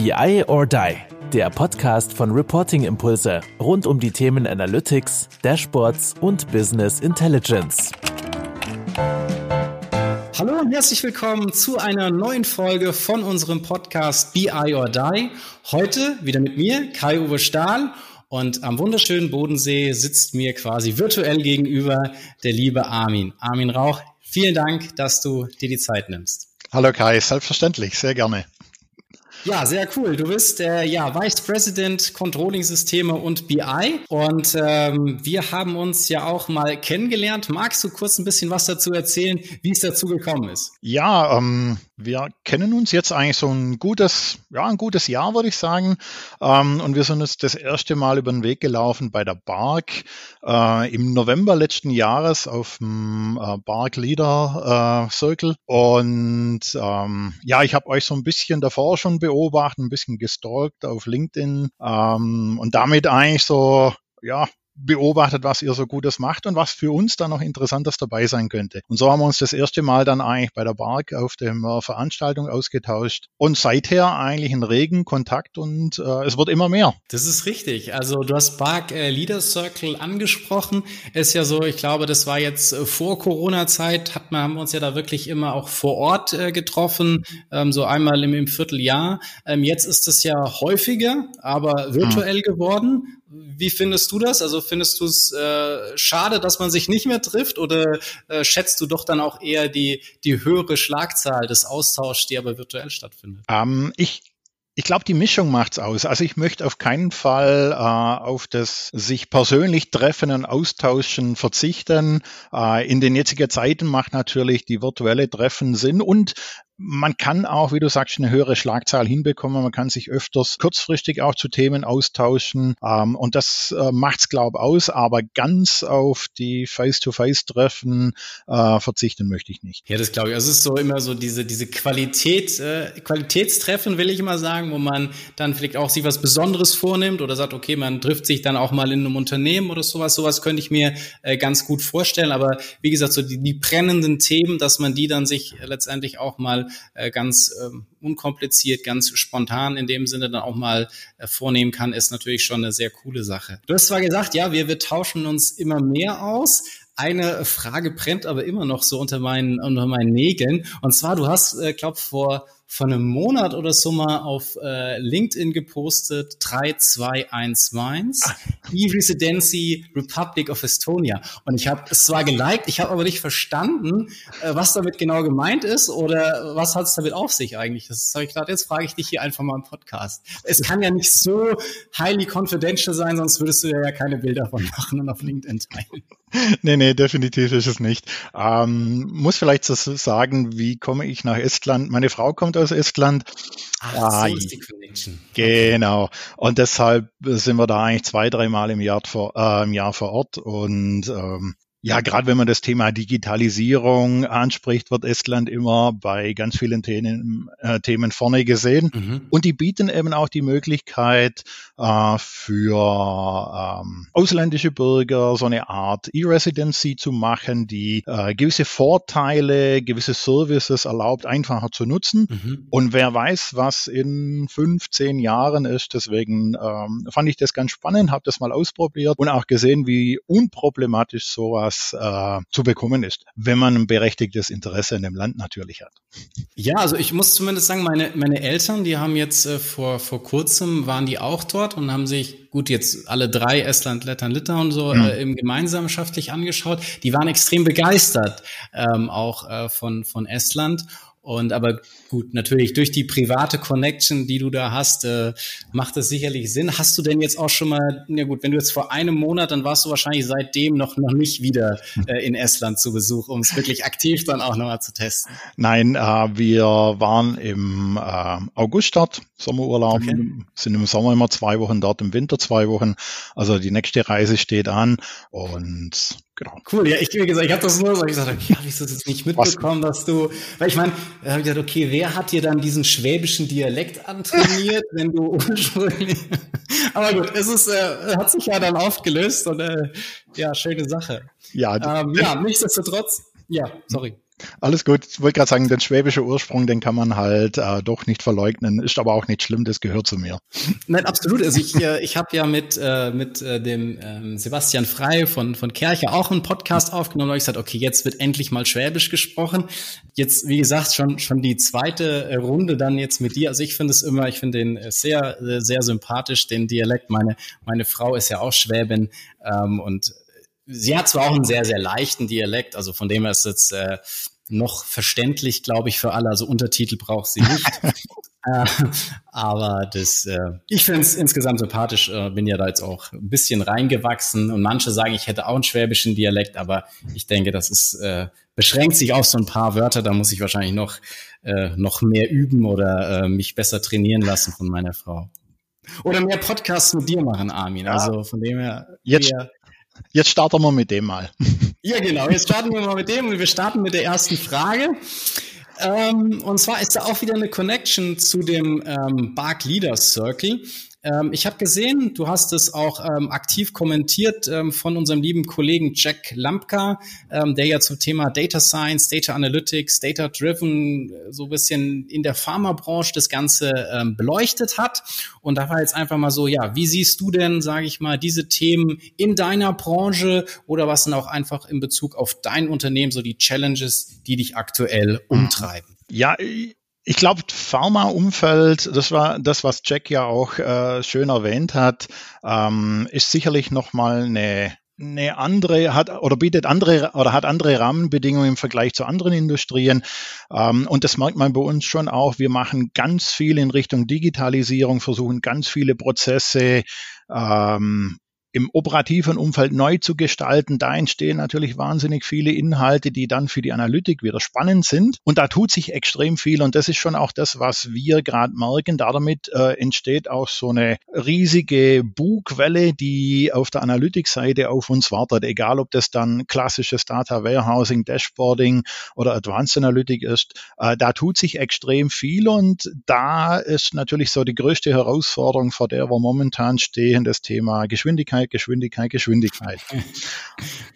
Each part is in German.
BI or Die, der Podcast von Reporting Impulse rund um die Themen Analytics, Dashboards und Business Intelligence. Hallo und herzlich willkommen zu einer neuen Folge von unserem Podcast BI or Die. Heute wieder mit mir, Kai-Uwe Stahl. Und am wunderschönen Bodensee sitzt mir quasi virtuell gegenüber der liebe Armin. Armin Rauch, vielen Dank, dass du dir die Zeit nimmst. Hallo Kai, selbstverständlich, sehr gerne. Ja, sehr cool. Du bist äh, ja Vice President Controlling Systeme und BI und ähm, wir haben uns ja auch mal kennengelernt. Magst du kurz ein bisschen was dazu erzählen, wie es dazu gekommen ist? Ja, ähm, wir kennen uns jetzt eigentlich so ein gutes, ja, ein gutes Jahr, würde ich sagen. Ähm, und wir sind uns das erste Mal über den Weg gelaufen bei der BARC äh, im November letzten Jahres auf dem äh, BARC Leader äh, Circle. Und ähm, ja, ich habe euch so ein bisschen davor schon beobachtet, ein bisschen gestalkt auf LinkedIn ähm, und damit eigentlich so, ja, beobachtet, was ihr so Gutes macht und was für uns dann noch Interessantes dabei sein könnte. Und so haben wir uns das erste Mal dann eigentlich bei der BARC auf der äh, Veranstaltung ausgetauscht und seither eigentlich in regen Kontakt und äh, es wird immer mehr. Das ist richtig. Also du hast BARC äh, Leader Circle angesprochen. Ist ja so, ich glaube, das war jetzt äh, vor Corona-Zeit, hat man, haben wir uns ja da wirklich immer auch vor Ort äh, getroffen, ähm, so einmal im, im Vierteljahr. Ähm, jetzt ist es ja häufiger, aber virtuell hm. geworden. Wie findest du das? Also findest du es äh, schade, dass man sich nicht mehr trifft oder äh, schätzt du doch dann auch eher die, die höhere Schlagzahl des Austauschs, die aber virtuell stattfindet? Ähm, ich ich glaube, die Mischung macht's aus. Also ich möchte auf keinen Fall äh, auf das sich persönlich treffen und austauschen verzichten. Äh, in den jetzigen Zeiten macht natürlich die virtuelle Treffen Sinn und man kann auch, wie du sagst, eine höhere Schlagzahl hinbekommen. Man kann sich öfters kurzfristig auch zu Themen austauschen. Ähm, und das äh, macht's, glaube aus. Aber ganz auf die Face-to-Face-Treffen äh, verzichten möchte ich nicht. Ja, das glaube ich. Also es ist so immer so diese, diese Qualität, äh, Qualitätstreffen, will ich immer sagen, wo man dann vielleicht auch sich was Besonderes vornimmt oder sagt, okay, man trifft sich dann auch mal in einem Unternehmen oder sowas. Sowas könnte ich mir äh, ganz gut vorstellen. Aber wie gesagt, so die, die brennenden Themen, dass man die dann sich letztendlich auch mal äh, ganz ähm, unkompliziert, ganz spontan in dem Sinne dann auch mal äh, vornehmen kann, ist natürlich schon eine sehr coole Sache. Du hast zwar gesagt, ja, wir, wir tauschen uns immer mehr aus, eine Frage brennt aber immer noch so unter meinen, unter meinen Nägeln. Und zwar, du hast, äh, glaub, vor von einem Monat oder so mal auf äh, LinkedIn gepostet, 3211, E-Residency Republic of Estonia. Und ich habe es zwar geliked, ich habe aber nicht verstanden, äh, was damit genau gemeint ist oder was hat es damit auf sich eigentlich. Das habe ich gedacht, jetzt frage ich dich hier einfach mal im Podcast. Es kann ja nicht so highly confidential sein, sonst würdest du ja keine Bilder von machen und auf LinkedIn teilen. Nee, nee, definitiv ist es nicht. Ähm, muss vielleicht so sagen, wie komme ich nach Estland? Meine Frau kommt aus Estland. Ach, ah, so ist die Connection. Genau. Und deshalb sind wir da eigentlich zwei, dreimal im Jahr vor, äh, im Jahr vor Ort und ähm, ja, gerade wenn man das Thema Digitalisierung anspricht, wird Estland immer bei ganz vielen Themen, äh, Themen vorne gesehen. Mhm. Und die bieten eben auch die Möglichkeit äh, für ähm, ausländische Bürger so eine Art E-Residency zu machen, die äh, gewisse Vorteile, gewisse Services erlaubt, einfacher zu nutzen. Mhm. Und wer weiß, was in fünf, zehn Jahren ist. Deswegen ähm, fand ich das ganz spannend, habe das mal ausprobiert und auch gesehen, wie unproblematisch sowas was äh, zu bekommen ist, wenn man ein berechtigtes Interesse in dem Land natürlich hat. Ja, also ich muss zumindest sagen, meine, meine Eltern, die haben jetzt äh, vor, vor kurzem, waren die auch dort und haben sich, gut, jetzt alle drei, Estland, Lettland, Litauen so mhm. äh, im gemeinschaftlich angeschaut. Die waren extrem begeistert ähm, auch äh, von, von Estland. Und aber gut, natürlich durch die private Connection, die du da hast, äh, macht das sicherlich Sinn. Hast du denn jetzt auch schon mal, na gut, wenn du jetzt vor einem Monat, dann warst du wahrscheinlich seitdem noch, noch nicht wieder äh, in Estland zu Besuch, um es wirklich aktiv dann auch nochmal zu testen? Nein, äh, wir waren im äh, August dort, Sommerurlaub, okay. sind im Sommer immer zwei Wochen dort, im Winter zwei Wochen. Also die nächste Reise steht an und Genau. Cool, ja, ich, wie gesagt, ich habe das nur so, ich gesagt, okay, habe ich das jetzt nicht mitbekommen, Was? dass du, weil ich meine, da habe ich gesagt, okay, wer hat dir dann diesen schwäbischen Dialekt antrainiert, wenn du ursprünglich, aber gut, es ist, äh, hat sich ja dann aufgelöst und äh, ja, schöne Sache. Ja, ähm, ja, nichtsdestotrotz, ja, sorry. Alles gut. Ich wollte gerade sagen, den schwäbischen Ursprung, den kann man halt äh, doch nicht verleugnen. Ist aber auch nicht schlimm, das gehört zu mir. Nein, absolut. Also ich, äh, ich habe ja mit, äh, mit äh, dem ähm, Sebastian Frei von, von Kerche auch einen Podcast aufgenommen. Da habe ich gesagt, okay, jetzt wird endlich mal Schwäbisch gesprochen. Jetzt, wie gesagt, schon, schon die zweite äh, Runde dann jetzt mit dir. Also ich finde es immer, ich finde den äh, sehr, sehr sympathisch, den Dialekt. Meine, meine Frau ist ja auch Schwäbin ähm, und sie hat zwar auch einen sehr, sehr leichten Dialekt, also von dem her ist es äh, noch verständlich, glaube ich, für alle. Also Untertitel braucht sie nicht. äh, aber das, äh, ich finde es insgesamt sympathisch, äh, bin ja da jetzt auch ein bisschen reingewachsen und manche sagen, ich hätte auch einen schwäbischen Dialekt, aber ich denke, das ist, äh, beschränkt sich auf so ein paar Wörter, da muss ich wahrscheinlich noch, äh, noch mehr üben oder äh, mich besser trainieren lassen von meiner Frau. Oder mehr Podcasts mit dir machen, Armin. Ja. Also von dem her. Jetzt, Jetzt starten wir mit dem mal. Ja, genau. Jetzt starten wir mal mit dem und wir starten mit der ersten Frage. Ähm, und zwar ist da auch wieder eine Connection zu dem ähm, Bark Leaders Circle. Ähm, ich habe gesehen, du hast es auch ähm, aktiv kommentiert ähm, von unserem lieben Kollegen Jack Lampka, ähm, der ja zum Thema Data Science, Data Analytics, Data Driven äh, so ein bisschen in der Pharmabranche das Ganze ähm, beleuchtet hat. Und da war jetzt einfach mal so, ja, wie siehst du denn, sage ich mal, diese Themen in deiner Branche oder was sind auch einfach in Bezug auf dein Unternehmen so die Challenges, die dich aktuell umtreiben? Ja, ich glaube, Pharma-Umfeld, das war das, was Jack ja auch äh, schön erwähnt hat, ähm, ist sicherlich nochmal eine eine andere hat oder bietet andere oder hat andere Rahmenbedingungen im Vergleich zu anderen Industrien. Ähm, und das merkt man bei uns schon auch. Wir machen ganz viel in Richtung Digitalisierung, versuchen ganz viele Prozesse ähm, im operativen Umfeld neu zu gestalten. Da entstehen natürlich wahnsinnig viele Inhalte, die dann für die Analytik wieder spannend sind. Und da tut sich extrem viel. Und das ist schon auch das, was wir gerade merken. Damit äh, entsteht auch so eine riesige Bugwelle, die auf der Analytikseite auf uns wartet. Egal, ob das dann klassisches Data Warehousing, Dashboarding oder Advanced Analytic ist. Äh, da tut sich extrem viel. Und da ist natürlich so die größte Herausforderung, vor der wir momentan stehen, das Thema Geschwindigkeit Geschwindigkeit, Geschwindigkeit, Geschwindigkeit.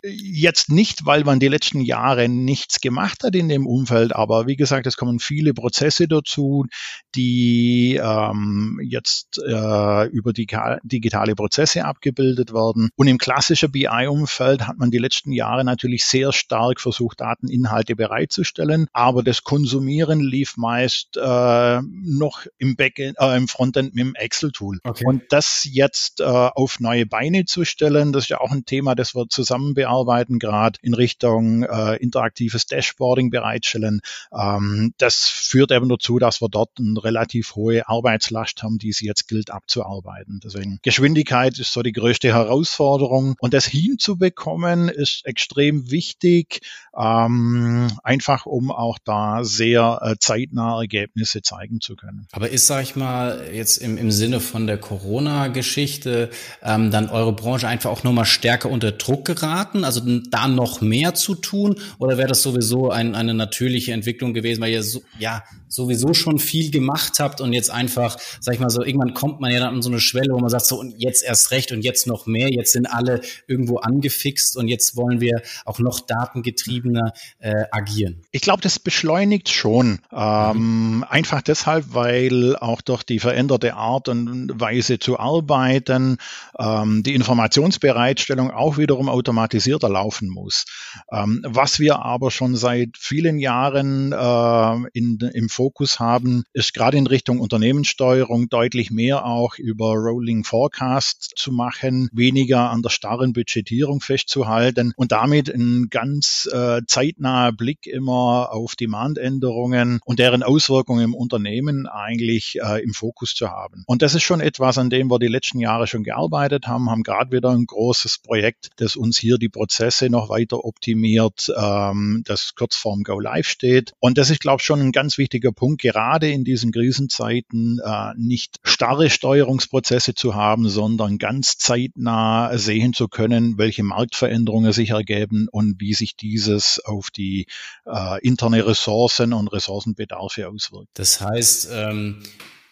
Jetzt nicht, weil man die letzten Jahre nichts gemacht hat in dem Umfeld, aber wie gesagt, es kommen viele Prozesse dazu, die ähm, jetzt äh, über die digitale Prozesse abgebildet werden. Und im klassischen BI-Umfeld hat man die letzten Jahre natürlich sehr stark versucht, Dateninhalte bereitzustellen, aber das Konsumieren lief meist äh, noch im Backend, äh, im Frontend mit dem Excel-Tool. Okay. Und das jetzt äh, auf neue Beine Beine zu stellen. Das ist ja auch ein Thema, das wir zusammen bearbeiten, gerade in Richtung äh, interaktives Dashboarding bereitstellen. Ähm, das führt eben dazu, dass wir dort eine relativ hohe Arbeitslast haben, die es jetzt gilt abzuarbeiten. Deswegen Geschwindigkeit ist so die größte Herausforderung und das hinzubekommen ist extrem wichtig, ähm, einfach um auch da sehr äh, zeitnah Ergebnisse zeigen zu können. Aber ist, sag ich mal, jetzt im, im Sinne von der Corona-Geschichte ähm, dann eure Branche einfach auch nochmal stärker unter Druck geraten? Also da noch mehr zu tun? Oder wäre das sowieso ein, eine natürliche Entwicklung gewesen, weil ihr so, ja sowieso schon viel gemacht habt und jetzt einfach, sag ich mal so, irgendwann kommt man ja dann an so eine Schwelle, wo man sagt so, und jetzt erst recht und jetzt noch mehr, jetzt sind alle irgendwo angefixt und jetzt wollen wir auch noch datengetriebener äh, agieren. Ich glaube, das beschleunigt schon. Ähm, mhm. Einfach deshalb, weil auch durch die veränderte Art und Weise zu arbeiten, ähm, die Informationsbereitstellung auch wiederum automatisierter laufen muss. Ähm, was wir aber schon seit vielen Jahren äh, in, im Fokus haben, ist gerade in Richtung Unternehmenssteuerung deutlich mehr auch über Rolling Forecast zu machen, weniger an der starren Budgetierung festzuhalten und damit ein ganz äh, zeitnaher Blick immer auf Demandänderungen und deren Auswirkungen im Unternehmen eigentlich äh, im Fokus zu haben. Und das ist schon etwas, an dem wir die letzten Jahre schon gearbeitet haben, haben gerade wieder ein großes Projekt, das uns hier die Prozesse noch weiter optimiert, ähm, das kurz vorm Go Live steht. Und das ist, glaube ich, schon ein ganz wichtiger Punkt, gerade in diesen Krisenzeiten äh, nicht starre Steuerungsprozesse zu haben, sondern ganz zeitnah sehen zu können, welche Marktveränderungen sich ergeben und wie sich dieses auf die äh, interne Ressourcen und Ressourcenbedarfe auswirkt. Das heißt, ähm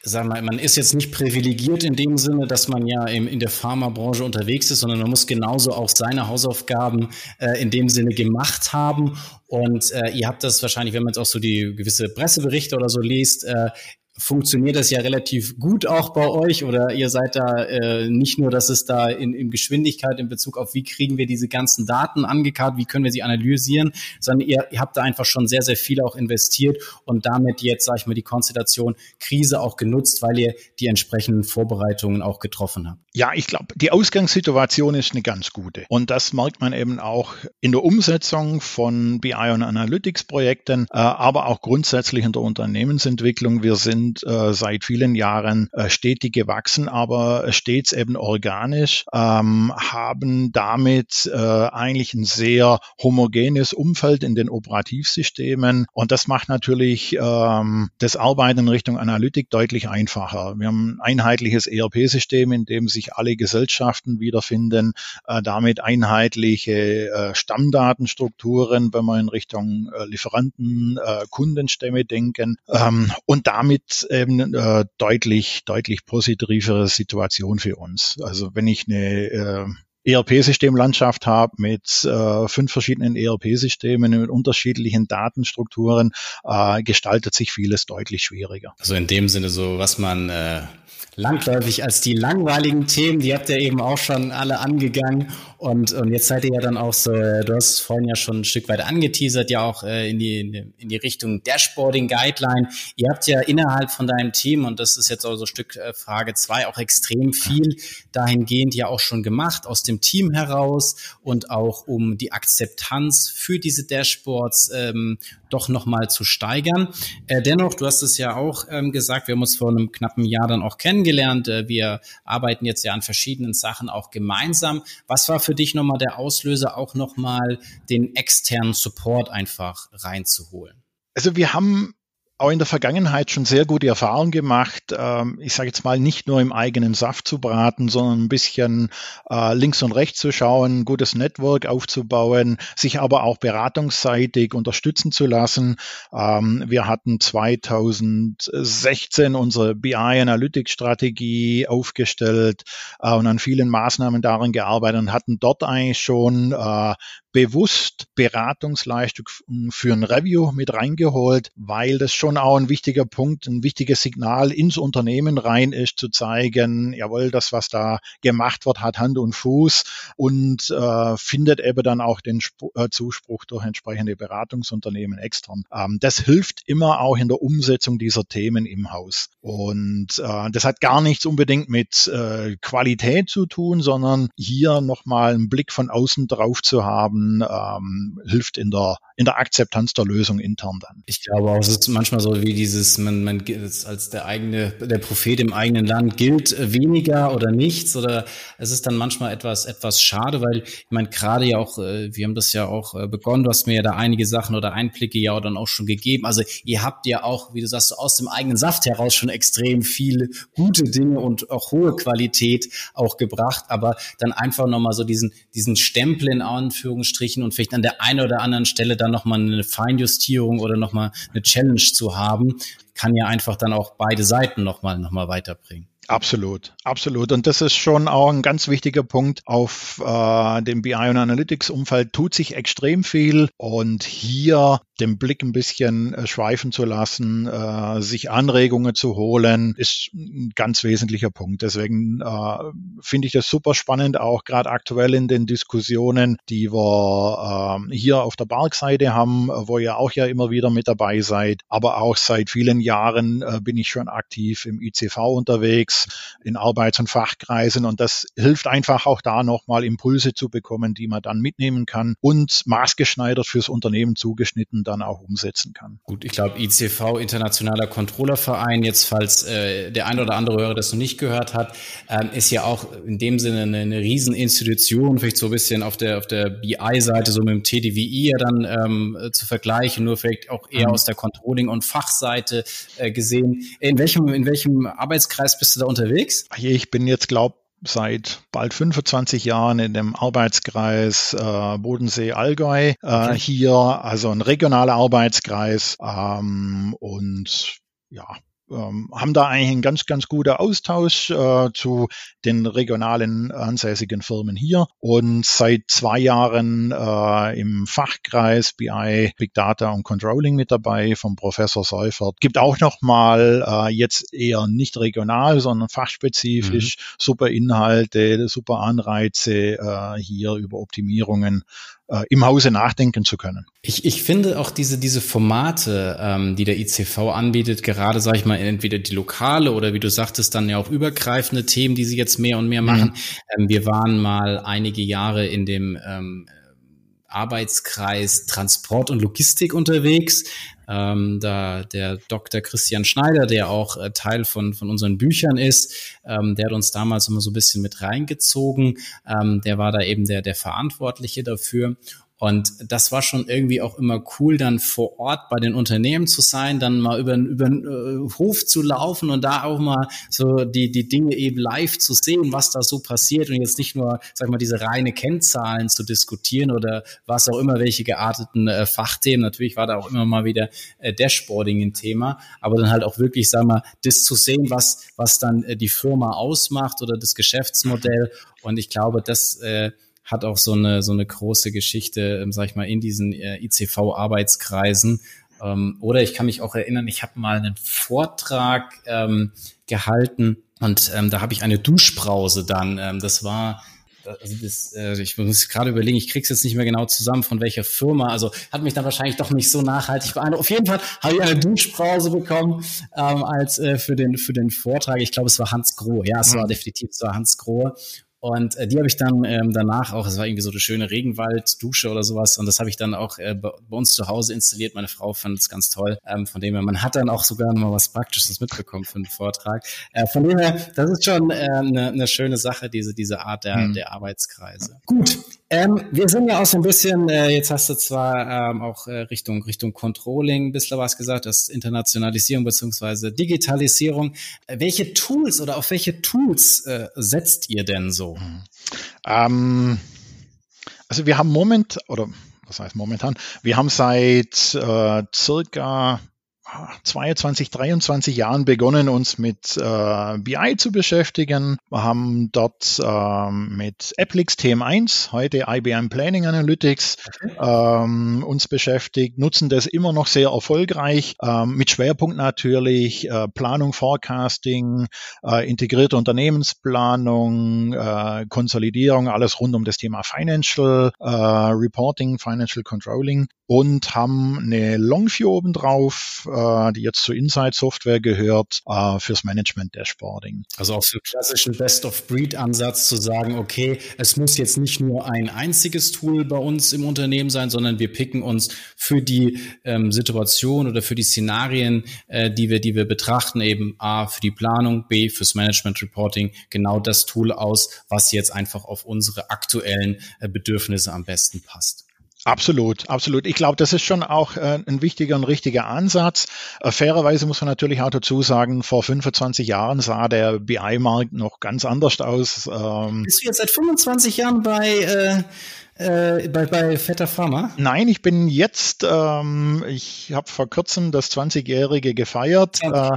sag mal, man ist jetzt nicht privilegiert in dem Sinne, dass man ja im, in der Pharmabranche unterwegs ist, sondern man muss genauso auch seine Hausaufgaben äh, in dem Sinne gemacht haben. Und äh, ihr habt das wahrscheinlich, wenn man jetzt auch so die gewisse Presseberichte oder so liest, äh, funktioniert das ja relativ gut auch bei euch oder ihr seid da äh, nicht nur, dass es da in, in Geschwindigkeit in Bezug auf, wie kriegen wir diese ganzen Daten angekarrt, wie können wir sie analysieren, sondern ihr, ihr habt da einfach schon sehr, sehr viel auch investiert und damit jetzt, sage ich mal, die Konstellation Krise auch genutzt, weil ihr die entsprechenden Vorbereitungen auch getroffen habt. Ja, ich glaube, die Ausgangssituation ist eine ganz gute und das merkt man eben auch in der Umsetzung von BI und Analytics Projekten, äh, aber auch grundsätzlich in der Unternehmensentwicklung. Wir sind sind äh, seit vielen Jahren äh, stetig gewachsen, aber stets eben organisch, ähm, haben damit äh, eigentlich ein sehr homogenes Umfeld in den Operativsystemen und das macht natürlich ähm, das Arbeiten in Richtung Analytik deutlich einfacher. Wir haben ein einheitliches ERP-System, in dem sich alle Gesellschaften wiederfinden, äh, damit einheitliche äh, Stammdatenstrukturen, wenn wir in Richtung äh, Lieferanten, äh, Kundenstämme denken ähm, und damit eben äh, deutlich, deutlich positivere Situation für uns. Also wenn ich eine äh, ERP-Systemlandschaft habe mit äh, fünf verschiedenen ERP-Systemen mit unterschiedlichen Datenstrukturen, äh, gestaltet sich vieles deutlich schwieriger. Also in dem Sinne so, was man äh, langläufig als die langweiligen Themen, die habt ihr eben auch schon alle angegangen. Und, und jetzt seid ihr ja dann auch so, du hast vorhin ja schon ein Stück weit angeteasert, ja auch äh, in, die, in die Richtung Dashboarding Guideline. Ihr habt ja innerhalb von deinem Team, und das ist jetzt auch so ein Stück äh, Frage zwei auch extrem viel dahingehend ja auch schon gemacht, aus dem Team heraus und auch um die Akzeptanz für diese Dashboards ähm, doch nochmal zu steigern. Äh, dennoch, du hast es ja auch ähm, gesagt, wir haben uns vor einem knappen Jahr dann auch kennengelernt. Äh, wir arbeiten jetzt ja an verschiedenen Sachen auch gemeinsam. Was war für dich nochmal der Auslöser, auch nochmal den externen Support einfach reinzuholen? Also wir haben auch in der Vergangenheit schon sehr gute Erfahrungen gemacht. Ähm, ich sage jetzt mal, nicht nur im eigenen Saft zu braten, sondern ein bisschen äh, links und rechts zu schauen, gutes Network aufzubauen, sich aber auch beratungsseitig unterstützen zu lassen. Ähm, wir hatten 2016 unsere BI Analytics Strategie aufgestellt äh, und an vielen Maßnahmen darin gearbeitet und hatten dort eigentlich schon äh, bewusst Beratungsleistung für ein Review mit reingeholt, weil das schon auch ein wichtiger Punkt, ein wichtiges Signal ins Unternehmen rein ist, zu zeigen, jawohl, das, was da gemacht wird, hat Hand und Fuß und äh, findet eben dann auch den Sp äh, Zuspruch durch entsprechende Beratungsunternehmen extern. Ähm, das hilft immer auch in der Umsetzung dieser Themen im Haus. Und äh, das hat gar nichts unbedingt mit äh, Qualität zu tun, sondern hier nochmal einen Blick von außen drauf zu haben, haben, ähm, hilft in der, in der Akzeptanz der Lösung intern dann. Ich glaube auch, es ist manchmal so wie dieses, man, man als der eigene, der Prophet im eigenen Land gilt weniger oder nichts oder es ist dann manchmal etwas, etwas schade, weil ich meine, gerade ja auch, äh, wir haben das ja auch äh, begonnen, du hast mir ja da einige Sachen oder Einblicke ja dann auch schon gegeben. Also ihr habt ja auch, wie du sagst, aus dem eigenen Saft heraus schon extrem viele gute Dinge und auch hohe Qualität auch gebracht, aber dann einfach nochmal so diesen, diesen Stempel in Anführungszeichen Anführungsstrichen und vielleicht an der einen oder anderen Stelle dann nochmal eine Feinjustierung oder nochmal eine Challenge zu haben, kann ja einfach dann auch beide Seiten nochmal noch weiterbringen. Absolut, absolut. Und das ist schon auch ein ganz wichtiger Punkt. Auf äh, dem BI und Analytics Umfeld tut sich extrem viel und hier den Blick ein bisschen äh, schweifen zu lassen, äh, sich Anregungen zu holen, ist ein ganz wesentlicher Punkt. Deswegen äh, finde ich das super spannend, auch gerade aktuell in den Diskussionen, die wir äh, hier auf der Bark-Seite haben, wo ihr auch ja immer wieder mit dabei seid. Aber auch seit vielen Jahren äh, bin ich schon aktiv im ICV unterwegs in Arbeits- und Fachkreisen. Und das hilft einfach auch da nochmal Impulse zu bekommen, die man dann mitnehmen kann und maßgeschneidert fürs Unternehmen zugeschnitten dann auch umsetzen kann. Gut, ich glaube, ICV, Internationaler Controllerverein, jetzt falls äh, der ein oder andere Hörer das noch nicht gehört hat, ähm, ist ja auch in dem Sinne eine, eine Rieseninstitution, vielleicht so ein bisschen auf der, auf der BI-Seite, so mit dem TDWI ja dann ähm, zu vergleichen, nur vielleicht auch eher mhm. aus der Controlling- und Fachseite äh, gesehen. In welchem, in welchem Arbeitskreis bist du da unterwegs? Ich bin jetzt, glaube seit bald 25 Jahren in dem Arbeitskreis äh, Bodensee-Allgäu äh, okay. hier, also ein regionaler Arbeitskreis ähm, und ja, ähm, haben da eigentlich einen ganz, ganz guten Austausch äh, zu den regionalen ansässigen Firmen hier und seit zwei Jahren äh, im Fachkreis BI, Big Data und Controlling mit dabei vom Professor Seufert. Gibt auch noch mal äh, jetzt eher nicht regional, sondern fachspezifisch mhm. super Inhalte, super Anreize äh, hier über Optimierungen äh, im Hause nachdenken zu können. Ich, ich finde auch diese, diese Formate, ähm, die der ICV anbietet, gerade, sage ich mal, entweder die lokale oder wie du sagtest, dann ja auch übergreifende Themen, die sie jetzt mehr und mehr machen. Mhm. Ähm, wir waren mal einige Jahre in dem ähm, Arbeitskreis Transport und Logistik unterwegs. Ähm, da der Dr. Christian Schneider, der auch äh, Teil von, von unseren Büchern ist, ähm, der hat uns damals immer so ein bisschen mit reingezogen. Ähm, der war da eben der, der Verantwortliche dafür. Und das war schon irgendwie auch immer cool, dann vor Ort bei den Unternehmen zu sein, dann mal über, über den äh, Hof zu laufen und da auch mal so die, die Dinge eben live zu sehen, was da so passiert und jetzt nicht nur, sag mal, diese reine Kennzahlen zu diskutieren oder was auch immer, welche gearteten äh, Fachthemen. Natürlich war da auch immer mal wieder äh, Dashboarding ein Thema, aber dann halt auch wirklich, sag mal, das zu sehen, was, was dann äh, die Firma ausmacht oder das Geschäftsmodell. Und ich glaube, das, äh, hat auch so eine, so eine große Geschichte, ähm, sag ich mal, in diesen äh, ICV-Arbeitskreisen. Ähm, oder ich kann mich auch erinnern, ich habe mal einen Vortrag ähm, gehalten und ähm, da habe ich eine Duschbrause dann. Ähm, das war also das, äh, ich muss gerade überlegen, ich krieg's jetzt nicht mehr genau zusammen, von welcher Firma. Also hat mich dann wahrscheinlich doch nicht so nachhaltig beeindruckt. Auf jeden Fall habe ich eine Duschbrause bekommen ähm, als äh, für den für den Vortrag. Ich glaube, es war Hans Grohe. Ja, es mhm. war definitiv es war Hans Grohe. Und äh, die habe ich dann ähm, danach auch, es war irgendwie so eine schöne Regenwalddusche oder sowas. Und das habe ich dann auch äh, bei uns zu Hause installiert. Meine Frau fand es ganz toll. Ähm, von dem her, man hat dann auch sogar noch mal was Praktisches mitbekommen für den Vortrag. Äh, von dem her, das ist schon eine äh, ne schöne Sache, diese, diese Art der, mhm. der Arbeitskreise. Gut, ähm, wir sind ja auch so ein bisschen, äh, jetzt hast du zwar ähm, auch äh, Richtung Richtung Controlling bisschen was gesagt, das Internationalisierung beziehungsweise Digitalisierung. Äh, welche Tools oder auf welche Tools äh, setzt ihr denn so? Mhm. Ähm, also wir haben moment oder was heißt momentan? Wir haben seit äh, circa 22, 23 Jahren begonnen, uns mit äh, BI zu beschäftigen. Wir haben dort ähm, mit Applix TM1, heute IBM Planning Analytics, ähm, uns beschäftigt, nutzen das immer noch sehr erfolgreich, ähm, mit Schwerpunkt natürlich äh, Planung, Forecasting, äh, integrierte Unternehmensplanung, äh, Konsolidierung, alles rund um das Thema Financial äh, Reporting, Financial Controlling und haben eine Longview obendrauf, äh, die jetzt zur Insight Software gehört, äh, fürs Management Dashboarding. Also auch so einen klassischen Best-of-Breed-Ansatz zu sagen, okay, es muss jetzt nicht nur ein einziges Tool bei uns im Unternehmen sein, sondern wir picken uns für die ähm, Situation oder für die Szenarien, äh, die wir, die wir betrachten, eben A für die Planung, B fürs Management Reporting, genau das Tool aus, was jetzt einfach auf unsere aktuellen äh, Bedürfnisse am besten passt. Absolut, absolut. Ich glaube, das ist schon auch äh, ein wichtiger und richtiger Ansatz. Äh, fairerweise muss man natürlich auch dazu sagen, vor 25 Jahren sah der BI-Markt noch ganz anders aus. Ähm, Bist du jetzt seit 25 Jahren bei äh, äh, bei, bei Vetter Pharma? Nein, ich bin jetzt, ähm, ich habe vor kurzem das 20-Jährige gefeiert, äh,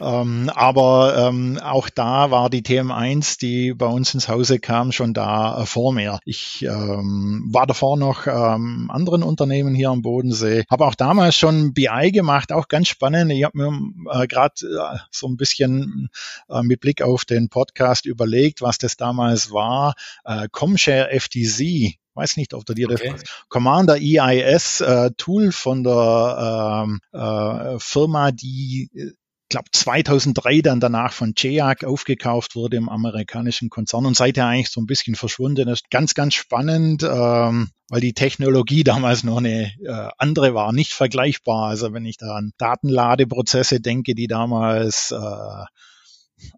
ähm, aber ähm, auch da war die TM1, die bei uns ins Hause kam, schon da äh, vor mir. Ich ähm, war davor noch ähm, anderen Unternehmen hier am Bodensee, habe auch damals schon BI gemacht, auch ganz spannend. Ich habe mir äh, gerade äh, so ein bisschen äh, mit Blick auf den Podcast überlegt, was das damals war. Äh, Comshare FTZ weiß nicht, ob du dir okay. das Commander EIS äh, Tool von der ähm, äh, Firma, die äh, glaube 2003 dann danach von JAG aufgekauft wurde im amerikanischen Konzern und seither eigentlich so ein bisschen verschwunden ist. Ganz, ganz spannend, ähm, weil die Technologie damals noch eine äh, andere war, nicht vergleichbar. Also wenn ich da an Datenladeprozesse denke, die damals äh,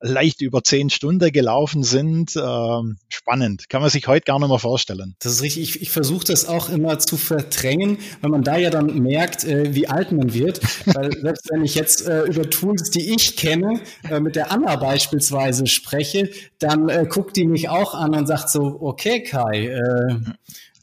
leicht über zehn Stunden gelaufen sind. Ähm, spannend. Kann man sich heute gar nicht mehr vorstellen. Das ist richtig. Ich, ich versuche das auch immer zu verdrängen, weil man da ja dann merkt, äh, wie alt man wird. weil selbst wenn ich jetzt äh, über Tools, die ich kenne, äh, mit der Anna beispielsweise spreche, dann äh, guckt die mich auch an und sagt so, okay Kai, äh,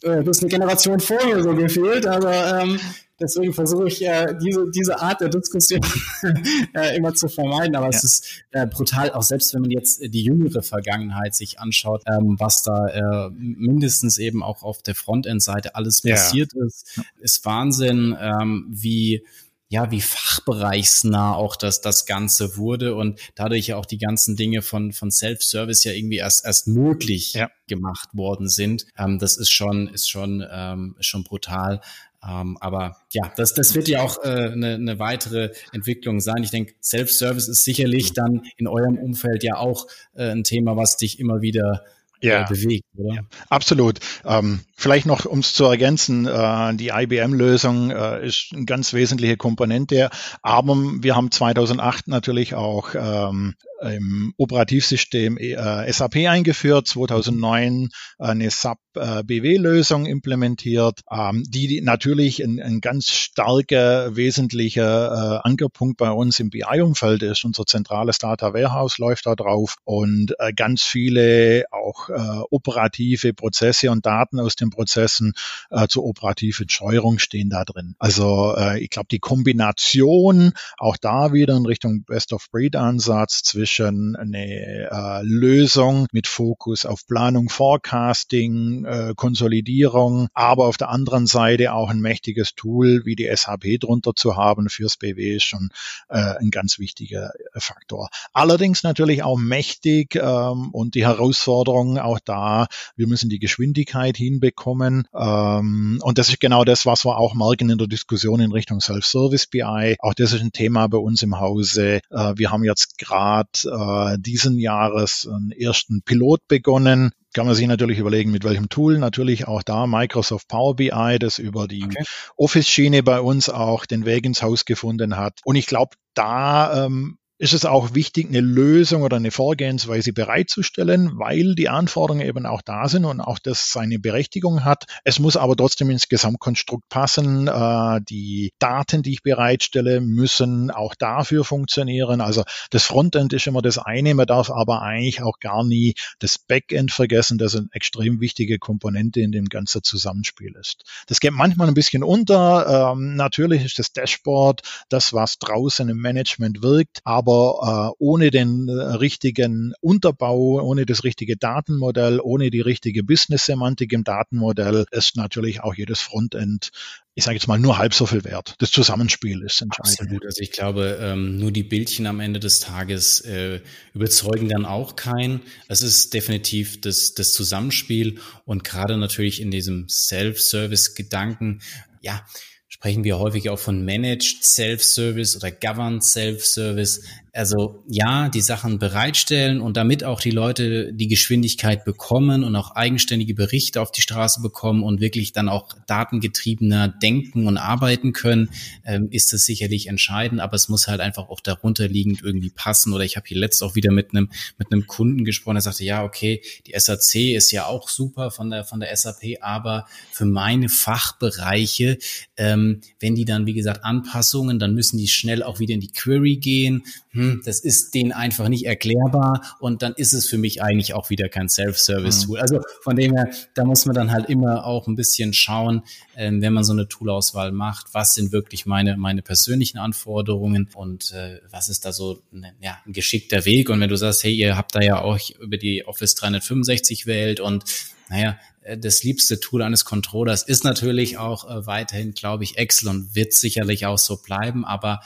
äh, du bist eine Generation vor mir so gefühlt, aber ähm, deswegen versuche ich äh, diese, diese Art der Diskussion äh, immer zu vermeiden. Aber ja. es ist äh, brutal, auch selbst wenn man jetzt die jüngere Vergangenheit sich anschaut, ähm, was da äh, mindestens eben auch auf der Frontend-Seite alles passiert ja. ist, ist Wahnsinn, ähm, wie ja, wie fachbereichsnah auch das, das Ganze wurde und dadurch ja auch die ganzen Dinge von, von Self-Service ja irgendwie erst, erst möglich ja. gemacht worden sind. Ähm, das ist schon, ist schon, ähm, schon brutal. Ähm, aber ja, das, das wird ja auch äh, eine, eine weitere Entwicklung sein. Ich denke, Self-Service ist sicherlich dann in eurem Umfeld ja auch äh, ein Thema, was dich immer wieder ja. bewegt, oder? Ja, absolut. Ähm, vielleicht noch, um es zu ergänzen, äh, die IBM-Lösung äh, ist eine ganz wesentliche Komponente, aber wir haben 2008 natürlich auch ähm, im Operativsystem äh, SAP eingeführt, 2009 eine SAP äh, BW-Lösung implementiert, ähm, die natürlich ein, ein ganz starker, wesentlicher äh, Ankerpunkt bei uns im BI-Umfeld ist. Unser zentrales Data Warehouse läuft da drauf und äh, ganz viele auch äh, operative Prozesse und Daten aus den Prozessen äh, zur operativen Steuerung stehen da drin. Also äh, ich glaube, die Kombination auch da wieder in Richtung Best-of-Breed-Ansatz zwischen eine äh, Lösung mit Fokus auf Planung, Forecasting, äh, Konsolidierung, aber auf der anderen Seite auch ein mächtiges Tool wie die SAP drunter zu haben fürs BW ist schon äh, ein ganz wichtiger Faktor. Allerdings natürlich auch mächtig ähm, und die Herausforderung auch da, wir müssen die Geschwindigkeit hinbekommen ähm, und das ist genau das, was wir auch merken in der Diskussion in Richtung Self-Service BI. Auch das ist ein Thema bei uns im Hause. Äh, wir haben jetzt gerade äh, diesen Jahres einen ersten Pilot begonnen kann man sich natürlich überlegen, mit welchem Tool. Natürlich auch da Microsoft Power BI, das über die okay. Office-Schiene bei uns auch den Weg ins Haus gefunden hat. Und ich glaube, da ähm, ist es auch wichtig, eine Lösung oder eine Vorgehensweise bereitzustellen, weil die Anforderungen eben auch da sind und auch das seine Berechtigung hat. Es muss aber trotzdem ins Gesamtkonstrukt passen. Äh, die Daten, die ich bereitstelle, müssen auch dafür funktionieren. Also das Frontend ist immer das eine, man darf aber eigentlich auch gar nie das Backend vergessen, das eine extrem wichtige Komponente in dem ganzen Zusammenspiel ist. Das geht manchmal ein bisschen unter. Ähm, natürlich ist das Dashboard das, was draußen im Management wirkt, aber aber äh, ohne den äh, richtigen Unterbau, ohne das richtige Datenmodell, ohne die richtige Business-Semantik im Datenmodell ist natürlich auch jedes Frontend ich sage jetzt mal, nur halb so viel wert. Das Zusammenspiel ist entscheidend. Absolut. Also ich glaube, ähm, nur die Bildchen am Ende des Tages äh, überzeugen dann auch keinen. Es ist definitiv das, das Zusammenspiel und gerade natürlich in diesem Self-Service-Gedanken, ja, sprechen wir häufig auch von Managed Self-Service oder Governed Self-Service also ja, die Sachen bereitstellen und damit auch die Leute die Geschwindigkeit bekommen und auch eigenständige Berichte auf die Straße bekommen und wirklich dann auch datengetriebener denken und arbeiten können, ähm, ist das sicherlich entscheidend, aber es muss halt einfach auch darunter liegend irgendwie passen. Oder ich habe hier letzt auch wieder mit einem mit einem Kunden gesprochen, der sagte, ja, okay, die SAC ist ja auch super von der von der SAP, aber für meine Fachbereiche, ähm, wenn die dann, wie gesagt, Anpassungen, dann müssen die schnell auch wieder in die Query gehen hm, das ist denen einfach nicht erklärbar und dann ist es für mich eigentlich auch wieder kein Self-Service-Tool. Mhm. Also von dem her, da muss man dann halt immer auch ein bisschen schauen, ähm, wenn man so eine Toolauswahl macht, was sind wirklich meine, meine persönlichen Anforderungen und äh, was ist da so ne, ja, ein geschickter Weg. Und wenn du sagst, hey, ihr habt da ja auch über die Office 365 Welt und naja, äh, das liebste Tool eines Controllers ist natürlich auch äh, weiterhin, glaube ich, Excel und wird sicherlich auch so bleiben, aber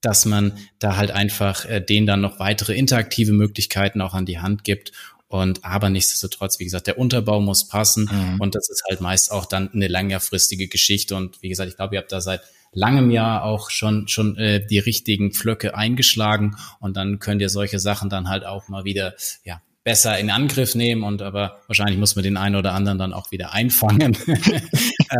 dass man da halt einfach äh, denen dann noch weitere interaktive Möglichkeiten auch an die Hand gibt. Und aber nichtsdestotrotz, wie gesagt, der Unterbau muss passen mhm. und das ist halt meist auch dann eine längerfristige Geschichte. Und wie gesagt, ich glaube, ihr habt da seit langem Jahr auch schon schon äh, die richtigen Pflöcke eingeschlagen und dann könnt ihr solche Sachen dann halt auch mal wieder ja besser in Angriff nehmen und aber wahrscheinlich muss man den einen oder anderen dann auch wieder einfangen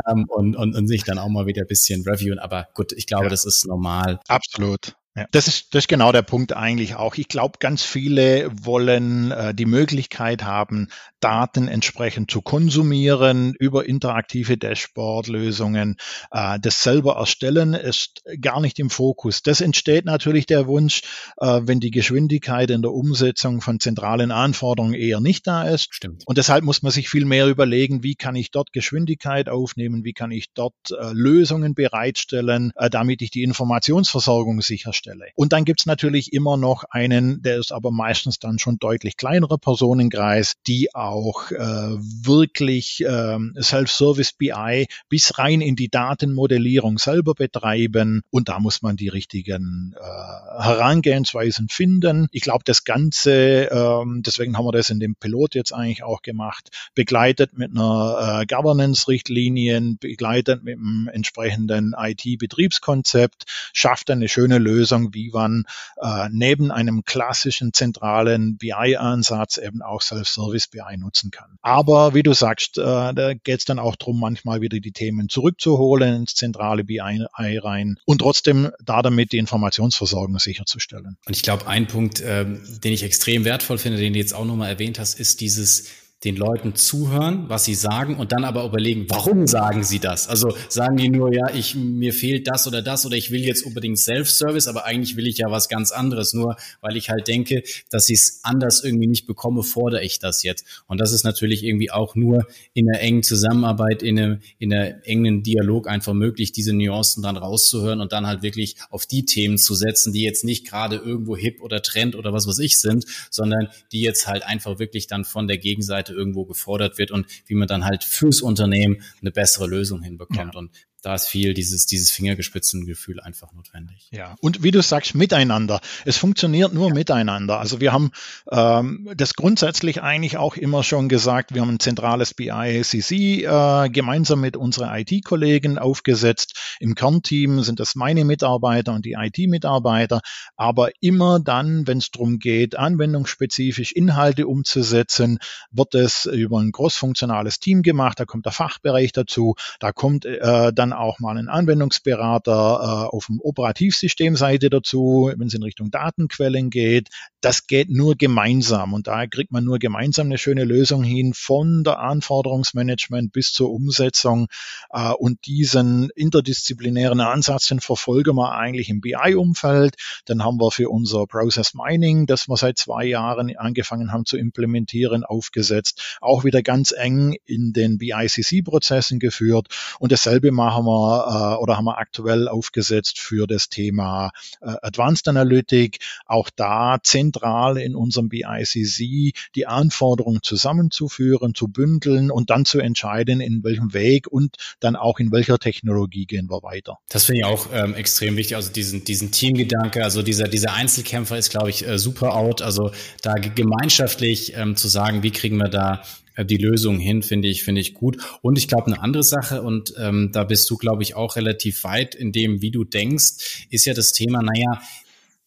ähm, und, und, und sich dann auch mal wieder ein bisschen reviewen. Aber gut, ich glaube, ja. das ist normal. Absolut. Ja, das ist, das ist genau der Punkt eigentlich auch. Ich glaube, ganz viele wollen äh, die Möglichkeit haben, Daten entsprechend zu konsumieren über interaktive Dashboard-Lösungen. Äh, das selber erstellen ist gar nicht im Fokus. Das entsteht natürlich der Wunsch, äh, wenn die Geschwindigkeit in der Umsetzung von zentralen Anforderungen eher nicht da ist. Stimmt. Und deshalb muss man sich viel mehr überlegen, wie kann ich dort Geschwindigkeit aufnehmen, wie kann ich dort äh, Lösungen bereitstellen, äh, damit ich die Informationsversorgung sicherstelle. Und dann gibt's natürlich immer noch einen, der ist aber meistens dann schon deutlich kleinerer Personenkreis, die auch äh, wirklich äh, Self-Service BI bis rein in die Datenmodellierung selber betreiben. Und da muss man die richtigen äh, Herangehensweisen finden. Ich glaube, das Ganze, äh, deswegen haben wir das in dem Pilot jetzt eigentlich auch gemacht, begleitet mit einer äh, Governance-Richtlinien, begleitet mit einem entsprechenden IT-Betriebskonzept, schafft eine schöne Lösung, wie man äh, neben einem klassischen zentralen BI-Ansatz eben auch Self-Service BI nutzen kann. Aber wie du sagst, äh, da geht es dann auch darum, manchmal wieder die Themen zurückzuholen ins zentrale BI rein und trotzdem da damit die Informationsversorgung sicherzustellen. Und ich glaube, ein Punkt, ähm, den ich extrem wertvoll finde, den du jetzt auch nochmal erwähnt hast, ist dieses den Leuten zuhören, was sie sagen und dann aber überlegen, warum sagen sie das? Also sagen die nur, ja, ich, mir fehlt das oder das oder ich will jetzt unbedingt Self-Service, aber eigentlich will ich ja was ganz anderes. Nur weil ich halt denke, dass ich es anders irgendwie nicht bekomme, fordere ich das jetzt. Und das ist natürlich irgendwie auch nur in einer engen Zusammenarbeit, in einem, in einer engen Dialog einfach möglich, diese Nuancen dann rauszuhören und dann halt wirklich auf die Themen zu setzen, die jetzt nicht gerade irgendwo hip oder Trend oder was weiß ich sind, sondern die jetzt halt einfach wirklich dann von der Gegenseite Seite irgendwo gefordert wird und wie man dann halt fürs Unternehmen eine bessere Lösung hinbekommt. Ja. Und da ist viel dieses, dieses Fingergespitzengefühl einfach notwendig. Ja, und wie du sagst, miteinander. Es funktioniert nur ja. miteinander. Also wir haben ähm, das grundsätzlich eigentlich auch immer schon gesagt, wir haben ein zentrales BI-ACC äh, gemeinsam mit unseren IT-Kollegen aufgesetzt. Im Kernteam sind das meine Mitarbeiter und die IT-Mitarbeiter, aber immer dann, wenn es darum geht, anwendungsspezifisch Inhalte umzusetzen, wird es über ein großfunktionales Team gemacht, da kommt der Fachbereich dazu, da kommt äh, dann dann auch mal einen Anwendungsberater äh, auf dem Operativsystemseite dazu, wenn es in Richtung Datenquellen geht. Das geht nur gemeinsam und da kriegt man nur gemeinsam eine schöne Lösung hin von der Anforderungsmanagement bis zur Umsetzung äh, und diesen interdisziplinären Ansatz, den verfolgen wir eigentlich im BI-Umfeld. Dann haben wir für unser Process Mining, das wir seit zwei Jahren angefangen haben zu implementieren, aufgesetzt, auch wieder ganz eng in den BICC-Prozessen geführt und dasselbe machen haben wir äh, oder haben wir aktuell aufgesetzt für das Thema äh, Advanced Analytic. Auch da zentral in unserem BICC die Anforderungen zusammenzuführen, zu bündeln und dann zu entscheiden, in welchem Weg und dann auch in welcher Technologie gehen wir weiter. Das finde ich auch ähm, extrem wichtig. Also diesen, diesen Teamgedanke, also dieser, dieser Einzelkämpfer ist, glaube ich, äh, super out. Also da gemeinschaftlich ähm, zu sagen, wie kriegen wir da die Lösung hin, finde ich, finde ich gut. Und ich glaube, eine andere Sache, und ähm, da bist du, glaube ich, auch relativ weit in dem, wie du denkst, ist ja das Thema, naja,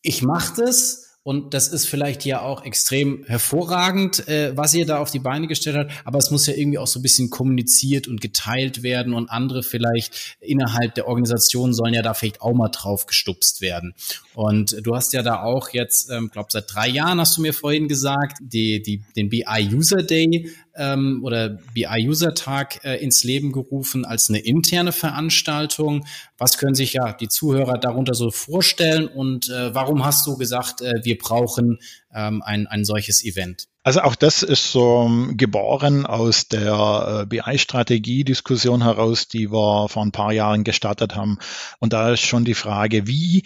ich mache das, und das ist vielleicht ja auch extrem hervorragend, äh, was ihr da auf die Beine gestellt habt. Aber es muss ja irgendwie auch so ein bisschen kommuniziert und geteilt werden und andere vielleicht innerhalb der Organisation sollen ja da vielleicht auch mal drauf gestupst werden. Und du hast ja da auch jetzt, ähm, glaube seit drei Jahren hast du mir vorhin gesagt, die, die, den BI User Day ähm, oder BI User Tag äh, ins Leben gerufen als eine interne Veranstaltung. Was können sich ja die Zuhörer darunter so vorstellen und äh, warum hast du gesagt, äh, wir brauchen ähm, ein, ein solches Event? Also auch das ist so geboren aus der äh, BI-Strategie-Diskussion heraus, die wir vor ein paar Jahren gestartet haben. Und da ist schon die Frage, wie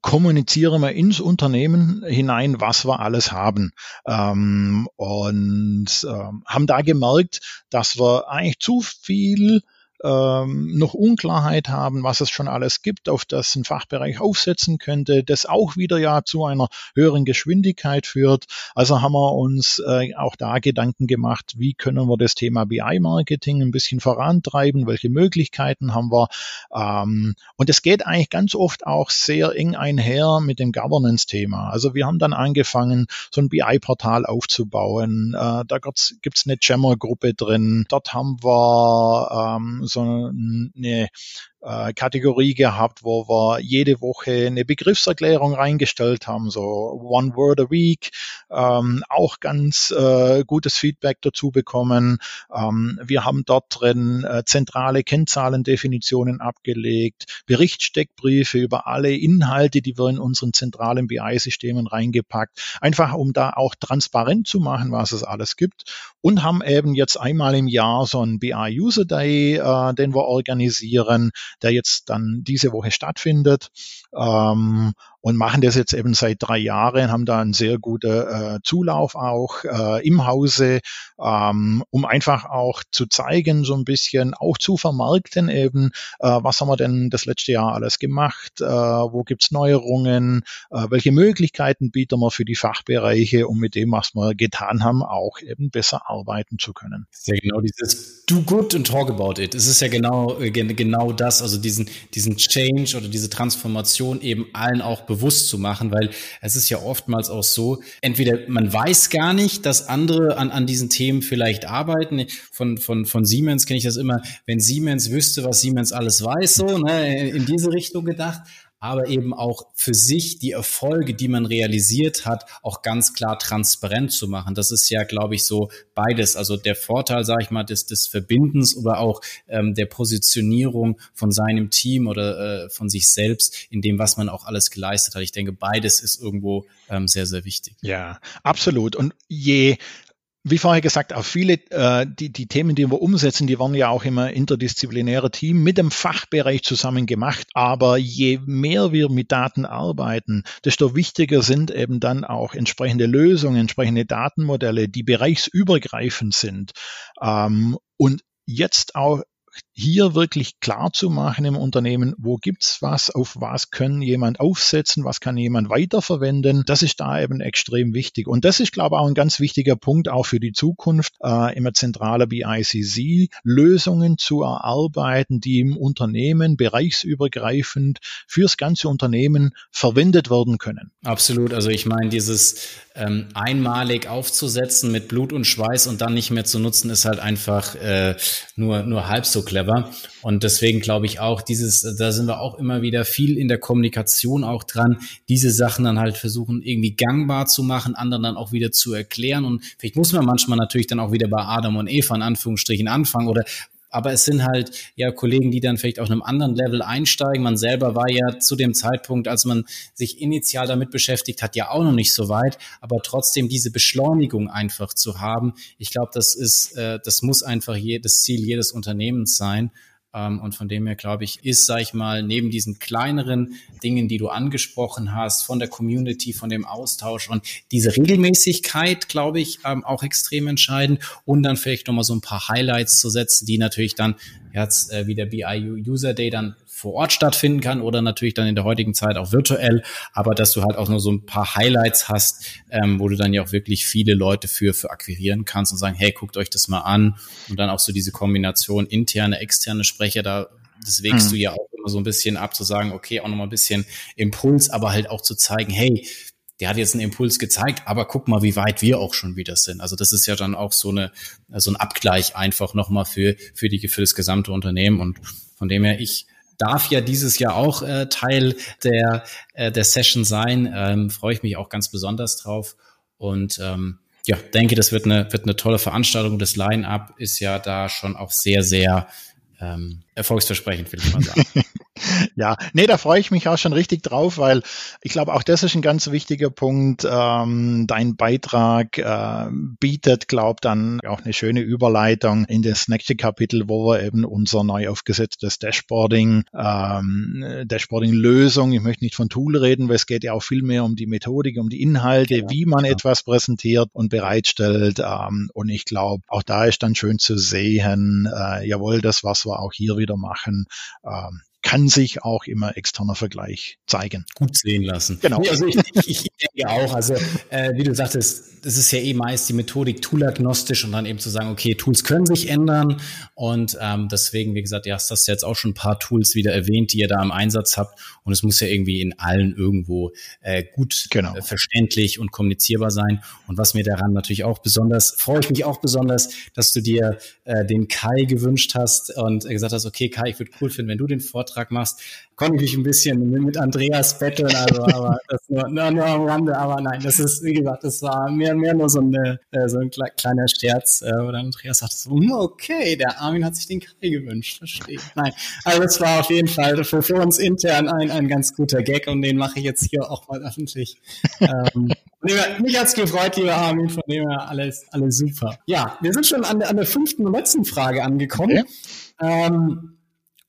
kommunizieren wir ins Unternehmen hinein, was wir alles haben. Ähm, und ähm, haben da gemerkt, dass wir eigentlich zu viel ähm, noch Unklarheit haben, was es schon alles gibt, auf das ein Fachbereich aufsetzen könnte, das auch wieder ja zu einer höheren Geschwindigkeit führt. Also haben wir uns äh, auch da Gedanken gemacht, wie können wir das Thema BI-Marketing ein bisschen vorantreiben, welche Möglichkeiten haben wir. Ähm, und es geht eigentlich ganz oft auch sehr eng einher mit dem Governance-Thema. Also wir haben dann angefangen, so ein BI-Portal aufzubauen. Äh, da gibt es eine Jammer-Gruppe drin. Dort haben wir ähm, so eine äh, Kategorie gehabt, wo wir jede Woche eine Begriffserklärung reingestellt haben, so One Word a Week, ähm, auch ganz äh, gutes Feedback dazu bekommen. Ähm, wir haben dort drin äh, zentrale Kennzahlendefinitionen abgelegt, Berichtssteckbriefe über alle Inhalte, die wir in unseren zentralen BI-Systemen reingepackt, einfach um da auch transparent zu machen, was es alles gibt und haben eben jetzt einmal im Jahr so einen BI User Day, äh, den wir organisieren, der jetzt dann diese Woche stattfindet. Ähm, und machen das jetzt eben seit drei Jahren, haben da einen sehr guten äh, Zulauf auch äh, im Hause, ähm, um einfach auch zu zeigen, so ein bisschen auch zu vermarkten eben, äh, was haben wir denn das letzte Jahr alles gemacht, äh, wo gibt's Neuerungen, äh, welche Möglichkeiten bieten wir für die Fachbereiche, um mit dem, was wir getan haben, auch eben besser arbeiten zu können. Ja, genau dieses Do good and talk about it. Es ist ja genau, äh, genau das, also diesen, diesen Change oder diese Transformation eben allen auch bewusst bewusst zu machen, weil es ist ja oftmals auch so, entweder man weiß gar nicht, dass andere an, an diesen Themen vielleicht arbeiten. Von, von, von Siemens kenne ich das immer, wenn Siemens wüsste, was Siemens alles weiß, so, ne, in diese Richtung gedacht aber eben auch für sich die Erfolge, die man realisiert hat, auch ganz klar transparent zu machen. Das ist ja, glaube ich, so beides. Also der Vorteil, sage ich mal, des, des Verbindens oder auch ähm, der Positionierung von seinem Team oder äh, von sich selbst in dem, was man auch alles geleistet hat. Ich denke, beides ist irgendwo ähm, sehr, sehr wichtig. Ja, absolut. Und je wie vorher gesagt, auch viele, äh, die, die Themen, die wir umsetzen, die waren ja auch immer interdisziplinäre Team mit dem Fachbereich zusammen gemacht. Aber je mehr wir mit Daten arbeiten, desto wichtiger sind eben dann auch entsprechende Lösungen, entsprechende Datenmodelle, die bereichsübergreifend sind. Ähm, und jetzt auch hier wirklich klar zu machen im Unternehmen, wo gibt's was, auf was können jemand aufsetzen, was kann jemand weiterverwenden. Das ist da eben extrem wichtig. Und das ist, glaube ich, auch ein ganz wichtiger Punkt auch für die Zukunft, äh, immer zentraler BICC, Lösungen zu erarbeiten, die im Unternehmen bereichsübergreifend fürs ganze Unternehmen verwendet werden können. Absolut. Also ich meine, dieses ähm, einmalig aufzusetzen mit Blut und Schweiß und dann nicht mehr zu nutzen, ist halt einfach äh, nur, nur halb so clever. Und deswegen glaube ich auch, dieses, da sind wir auch immer wieder viel in der Kommunikation auch dran, diese Sachen dann halt versuchen, irgendwie gangbar zu machen, anderen dann auch wieder zu erklären. Und vielleicht muss man manchmal natürlich dann auch wieder bei Adam und Eva in Anführungsstrichen anfangen oder aber es sind halt ja Kollegen, die dann vielleicht auf einem anderen Level einsteigen. Man selber war ja zu dem Zeitpunkt, als man sich initial damit beschäftigt hat, ja auch noch nicht so weit, aber trotzdem diese Beschleunigung einfach zu haben. Ich glaube, das ist, äh, das muss einfach je, das Ziel jedes Unternehmens sein. Ähm, und von dem her, glaube ich, ist, sag ich mal, neben diesen kleineren Dingen, die du angesprochen hast, von der Community, von dem Austausch und diese Regelmäßigkeit, glaube ich, ähm, auch extrem entscheidend. Und dann vielleicht nochmal so ein paar Highlights zu setzen, die natürlich dann jetzt äh, wie der BIU User Day dann vor Ort stattfinden kann oder natürlich dann in der heutigen Zeit auch virtuell, aber dass du halt auch nur so ein paar Highlights hast, ähm, wo du dann ja auch wirklich viele Leute für, für akquirieren kannst und sagen, hey, guckt euch das mal an und dann auch so diese Kombination interne, externe Sprecher, da das wägst hm. du ja auch immer so ein bisschen ab, zu sagen, okay, auch nochmal ein bisschen Impuls, aber halt auch zu zeigen, hey, der hat jetzt einen Impuls gezeigt, aber guck mal, wie weit wir auch schon wieder sind. Also das ist ja dann auch so eine so ein Abgleich einfach nochmal für für die für das gesamte Unternehmen und von dem her ich darf ja dieses Jahr auch äh, Teil der, äh, der Session sein. Ähm, Freue ich mich auch ganz besonders drauf. Und ähm, ja, denke, das wird eine, wird eine tolle Veranstaltung. Das Line-up ist ja da schon auch sehr, sehr ähm, erfolgsversprechend, will ich mal sagen. ja, nee, da freue ich mich auch schon richtig drauf, weil ich glaube, auch das ist ein ganz wichtiger Punkt. Ähm, dein Beitrag äh, bietet, glaube dann auch eine schöne Überleitung in das nächste Kapitel, wo wir eben unser neu aufgesetztes Dashboarding, ähm, Dashboarding-Lösung, ich möchte nicht von Tool reden, weil es geht ja auch viel mehr um die Methodik, um die Inhalte, genau, wie man genau. etwas präsentiert und bereitstellt. Ähm, und ich glaube, auch da ist dann schön zu sehen, äh, jawohl, das, was wir auch hier wieder machen, ähm, kann sich auch immer externer Vergleich zeigen. Gut sehen lassen. Genau. Nee, also ich, ich, denke auch, also äh, wie du sagtest, das ist ja eh meist die Methodik toolagnostisch und dann eben zu sagen, okay, Tools können sich ändern und ähm, deswegen, wie gesagt, ja, hast das jetzt auch schon ein paar Tools wieder erwähnt, die ihr da im Einsatz habt und es muss ja irgendwie in allen irgendwo äh, gut genau. äh, verständlich und kommunizierbar sein und was mir daran natürlich auch besonders, freue ich mich auch besonders, dass du dir äh, den Kai gewünscht hast und gesagt hast, okay, Kai, ich würde cool finden, wenn du den Vortrag machst konnte ich mich ein bisschen mit Andreas betteln, also aber das nur, nur, nur am Rande, aber nein, das ist, wie gesagt, das war mehr, mehr nur so, eine, äh, so ein kleiner Scherz, äh, wo dann Andreas sagte so, hm, okay, der Armin hat sich den Kai gewünscht, verstehe. Nein, also das war auf jeden Fall für, für uns intern ein, ein ganz guter Gag und den mache ich jetzt hier auch mal öffentlich. ähm, mich hat's gefreut, lieber Armin, von dem her alles, alles super. Ja, wir sind schon an der, an der fünften und letzten Frage angekommen. Okay. Ähm,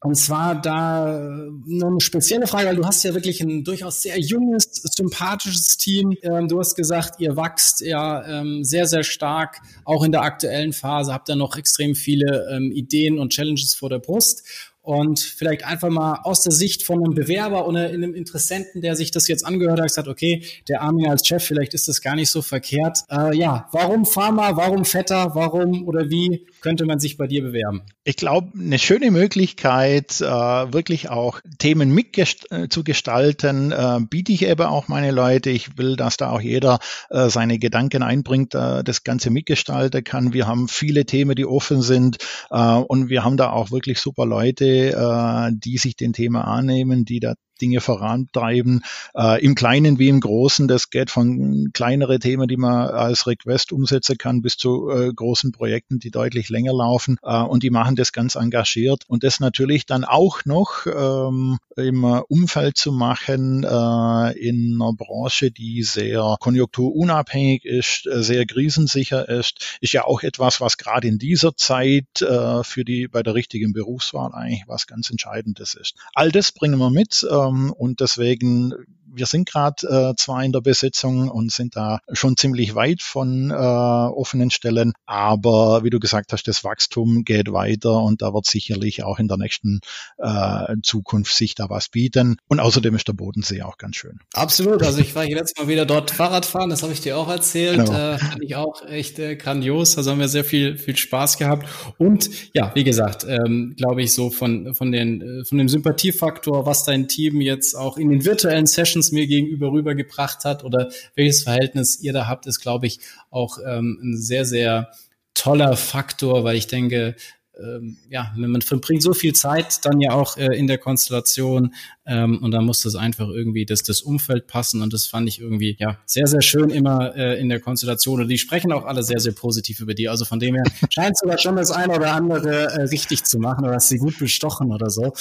und zwar da nur eine spezielle Frage, weil du hast ja wirklich ein durchaus sehr junges, sympathisches Team. Ähm, du hast gesagt, ihr wachst ja ähm, sehr, sehr stark, auch in der aktuellen Phase, habt ihr noch extrem viele ähm, Ideen und Challenges vor der Brust und vielleicht einfach mal aus der Sicht von einem Bewerber oder einem Interessenten, der sich das jetzt angehört hat, gesagt, okay, der Armin als Chef, vielleicht ist das gar nicht so verkehrt. Äh, ja, warum Pharma, warum Vetter, warum oder wie könnte man sich bei dir bewerben? Ich glaube, eine schöne Möglichkeit, äh, wirklich auch Themen mitzugestalten, äh, biete ich eben auch meine Leute. Ich will, dass da auch jeder äh, seine Gedanken einbringt, äh, das Ganze mitgestalten kann. Wir haben viele Themen, die offen sind äh, und wir haben da auch wirklich super Leute, äh, die sich den Thema annehmen, die da Dinge vorantreiben, äh, im Kleinen wie im Großen. Das geht von kleinere Themen, die man als Request umsetzen kann, bis zu äh, großen Projekten, die deutlich länger laufen. Äh, und die machen das ganz engagiert. Und das natürlich dann auch noch ähm, im Umfeld zu machen, äh, in einer Branche, die sehr konjunkturunabhängig ist, äh, sehr krisensicher ist, ist ja auch etwas, was gerade in dieser Zeit äh, für die bei der richtigen Berufswahl eigentlich was ganz Entscheidendes ist. All das bringen wir mit. Äh, und deswegen wir sind gerade äh, zwar in der Besetzung und sind da schon ziemlich weit von äh, offenen Stellen, aber wie du gesagt hast, das Wachstum geht weiter und da wird sicherlich auch in der nächsten äh, Zukunft sich da was bieten. Und außerdem ist der Bodensee auch ganz schön. Absolut. Also ich war hier letztes Mal wieder dort Fahrrad fahren, das habe ich dir auch erzählt. Genau. Äh, fand ich auch echt äh, grandios. Also haben wir sehr viel, viel Spaß gehabt. Und ja, wie gesagt, ähm, glaube ich, so von, von, den, äh, von dem Sympathiefaktor, was dein Team jetzt auch in den virtuellen Sessions Verhältnis mir gegenüber rübergebracht hat oder welches Verhältnis ihr da habt, ist, glaube ich, auch ähm, ein sehr, sehr toller Faktor, weil ich denke, ähm, ja, man verbringt so viel Zeit dann ja auch äh, in der Konstellation ähm, und dann muss das einfach irgendwie das, das Umfeld passen und das fand ich irgendwie ja sehr, sehr schön immer äh, in der Konstellation und die sprechen auch alle sehr, sehr positiv über die. Also von dem her scheint sogar schon das eine oder andere äh, richtig zu machen oder hast sie gut bestochen oder so.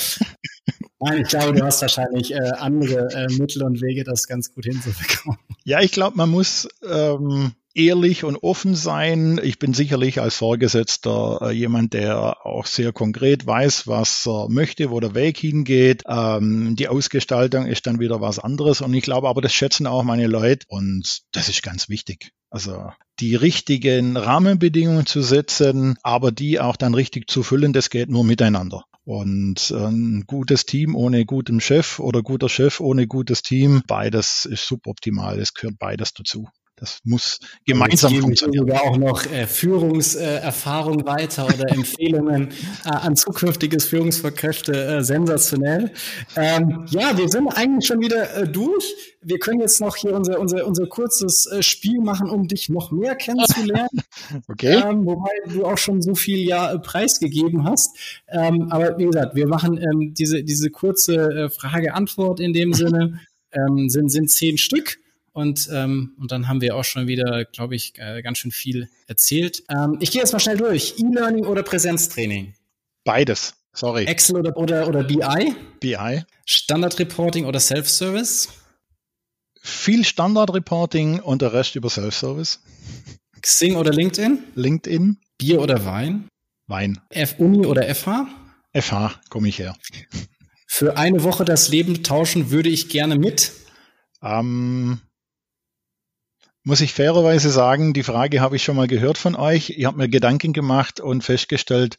Nein, ich glaube, du hast wahrscheinlich äh, andere äh, Mittel und Wege, das ganz gut hinzubekommen. Ja, ich glaube, man muss ähm, ehrlich und offen sein. Ich bin sicherlich als Vorgesetzter äh, jemand, der auch sehr konkret weiß, was er möchte, wo der Weg hingeht. Ähm, die Ausgestaltung ist dann wieder was anderes. Und ich glaube aber, das schätzen auch meine Leute. Und das ist ganz wichtig. Also die richtigen Rahmenbedingungen zu setzen, aber die auch dann richtig zu füllen, das geht nur miteinander. Und äh, ein gutes Team ohne guten Chef oder guter Chef ohne gutes Team, beides ist suboptimal. Es gehört beides dazu. Das muss gemeinsam Jetzt funktionieren. Sogar auch noch äh, Führungserfahrung äh, weiter oder Empfehlungen äh, an zukünftiges Führungsverkräfte äh, sensationell. Ähm, ja, wir sind eigentlich schon wieder äh, durch. Wir können jetzt noch hier unser, unser, unser kurzes äh, Spiel machen, um dich noch mehr kennenzulernen. okay. Ähm, wobei du auch schon so viel ja preisgegeben hast. Ähm, aber wie gesagt, wir machen ähm, diese, diese kurze Frage-Antwort in dem Sinne. Ähm, sind, sind zehn Stück. Und, ähm, und dann haben wir auch schon wieder, glaube ich, äh, ganz schön viel erzählt. Ähm, ich gehe jetzt mal schnell durch. E-Learning oder Präsenztraining? Beides. Sorry. Excel oder, oder, oder BI? BI. Standard-Reporting oder Self-Service? Viel Standard-Reporting und der Rest über Self-Service. Xing oder LinkedIn? LinkedIn. Bier oder Wein? Wein. F-Uni oder FH? FH, komme ich her. Für eine Woche das Leben tauschen würde ich gerne mit? Ähm, muss ich fairerweise sagen, die Frage habe ich schon mal gehört von euch. Ihr habt mir Gedanken gemacht und festgestellt,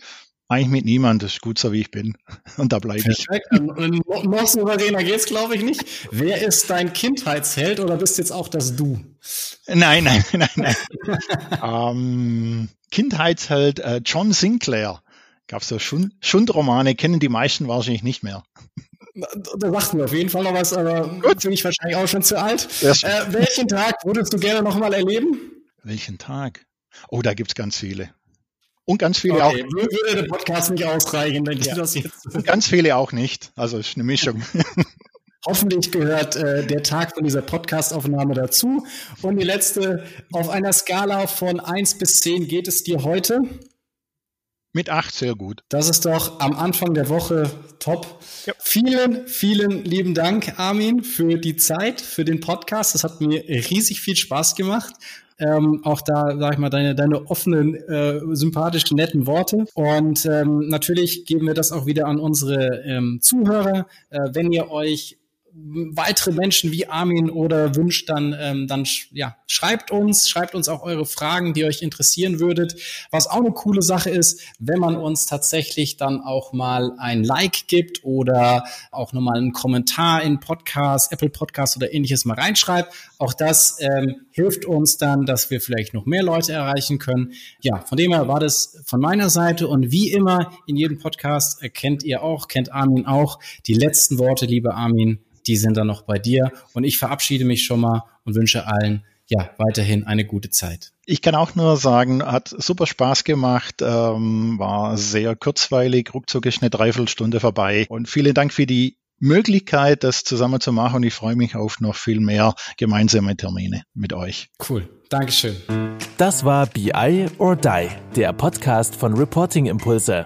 Eigentlich mit niemand. Das ist gut so, wie ich bin. Und da bleibe ich. Und noch souveräner geht's, glaube ich, nicht. Wer ist dein Kindheitsheld oder bist jetzt auch das Du? Nein, nein, nein, nein. ähm, Kindheitsheld äh, John Sinclair. Gab es so Schund Schundromane, kennen die meisten wahrscheinlich nicht mehr. Da sagt mir auf jeden Fall noch was, aber Gut. bin ich wahrscheinlich auch schon zu alt. Äh, welchen Tag würdest du gerne nochmal erleben? Welchen Tag? Oh, da gibt's ganz viele. Und ganz viele okay, auch. Würde der Podcast nicht ausreichen, dann ja. das jetzt. Und ganz viele auch nicht. Also ist eine Mischung. Hoffentlich gehört äh, der Tag von dieser Podcastaufnahme dazu. Und die letzte, auf einer Skala von 1 bis 10 geht es dir heute? Mit 8 sehr gut. Das ist doch am Anfang der Woche top. Ja. Vielen, vielen lieben Dank, Armin, für die Zeit, für den Podcast. Das hat mir riesig viel Spaß gemacht. Ähm, auch da, sag ich mal, deine, deine offenen, äh, sympathischen, netten Worte. Und ähm, natürlich geben wir das auch wieder an unsere ähm, Zuhörer. Äh, wenn ihr euch weitere Menschen wie Armin oder wünscht, dann, ähm, dann ja, schreibt uns, schreibt uns auch eure Fragen, die euch interessieren würdet. Was auch eine coole Sache ist, wenn man uns tatsächlich dann auch mal ein Like gibt oder auch nochmal einen Kommentar in Podcast, Apple Podcast oder ähnliches mal reinschreibt. Auch das ähm, hilft uns dann, dass wir vielleicht noch mehr Leute erreichen können. Ja, von dem her war das von meiner Seite und wie immer in jedem Podcast kennt ihr auch, kennt Armin auch die letzten Worte, liebe Armin die sind dann noch bei dir. Und ich verabschiede mich schon mal und wünsche allen ja weiterhin eine gute Zeit. Ich kann auch nur sagen, hat super Spaß gemacht, ähm, war sehr kurzweilig, ruckzuck ist eine Dreiviertelstunde vorbei. Und vielen Dank für die Möglichkeit, das zusammen zu machen. Und ich freue mich auf noch viel mehr gemeinsame Termine mit euch. Cool. Dankeschön. Das war BI or Die, der Podcast von Reporting Impulse.